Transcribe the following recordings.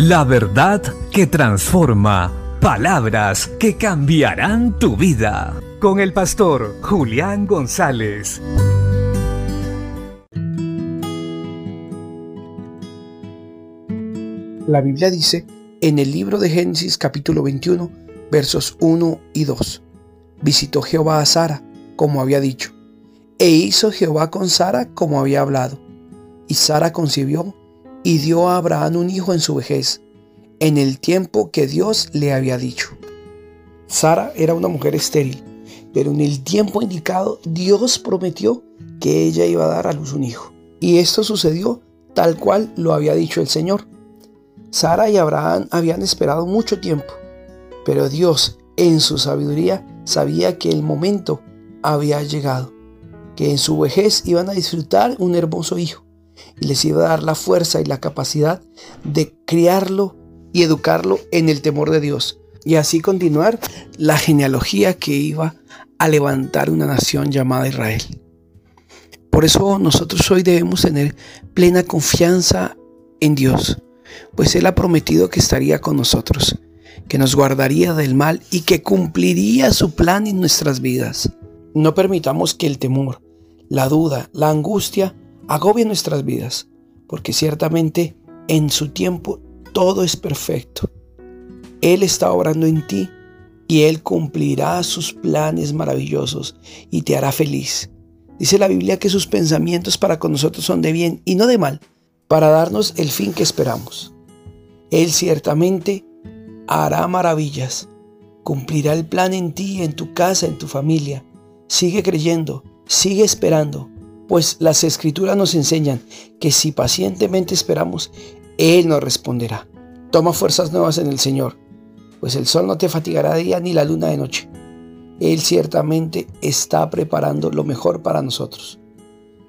La verdad que transforma. Palabras que cambiarán tu vida. Con el pastor Julián González. La Biblia dice en el libro de Génesis capítulo 21 versos 1 y 2. Visitó Jehová a Sara como había dicho, e hizo Jehová con Sara como había hablado. Y Sara concibió y dio a Abraham un hijo en su vejez, en el tiempo que Dios le había dicho. Sara era una mujer estéril, pero en el tiempo indicado Dios prometió que ella iba a dar a luz un hijo. Y esto sucedió tal cual lo había dicho el Señor. Sara y Abraham habían esperado mucho tiempo, pero Dios en su sabiduría sabía que el momento había llegado, que en su vejez iban a disfrutar un hermoso hijo y les iba a dar la fuerza y la capacidad de criarlo y educarlo en el temor de Dios y así continuar la genealogía que iba a levantar una nación llamada Israel. Por eso nosotros hoy debemos tener plena confianza en Dios, pues Él ha prometido que estaría con nosotros, que nos guardaría del mal y que cumpliría su plan en nuestras vidas. No permitamos que el temor, la duda, la angustia agobien nuestras vidas, porque ciertamente en su tiempo todo es perfecto. Él está obrando en ti y Él cumplirá sus planes maravillosos y te hará feliz. Dice la Biblia que sus pensamientos para con nosotros son de bien y no de mal, para darnos el fin que esperamos. Él ciertamente hará maravillas, cumplirá el plan en ti, en tu casa, en tu familia, Sigue creyendo, sigue esperando, pues las escrituras nos enseñan que si pacientemente esperamos, Él nos responderá. Toma fuerzas nuevas en el Señor, pues el sol no te fatigará de día ni la luna de noche. Él ciertamente está preparando lo mejor para nosotros.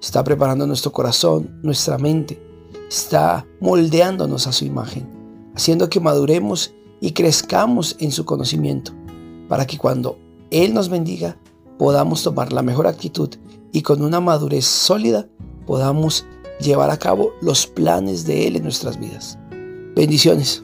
Está preparando nuestro corazón, nuestra mente. Está moldeándonos a su imagen, haciendo que maduremos y crezcamos en su conocimiento, para que cuando Él nos bendiga, podamos tomar la mejor actitud y con una madurez sólida podamos llevar a cabo los planes de Él en nuestras vidas. Bendiciones.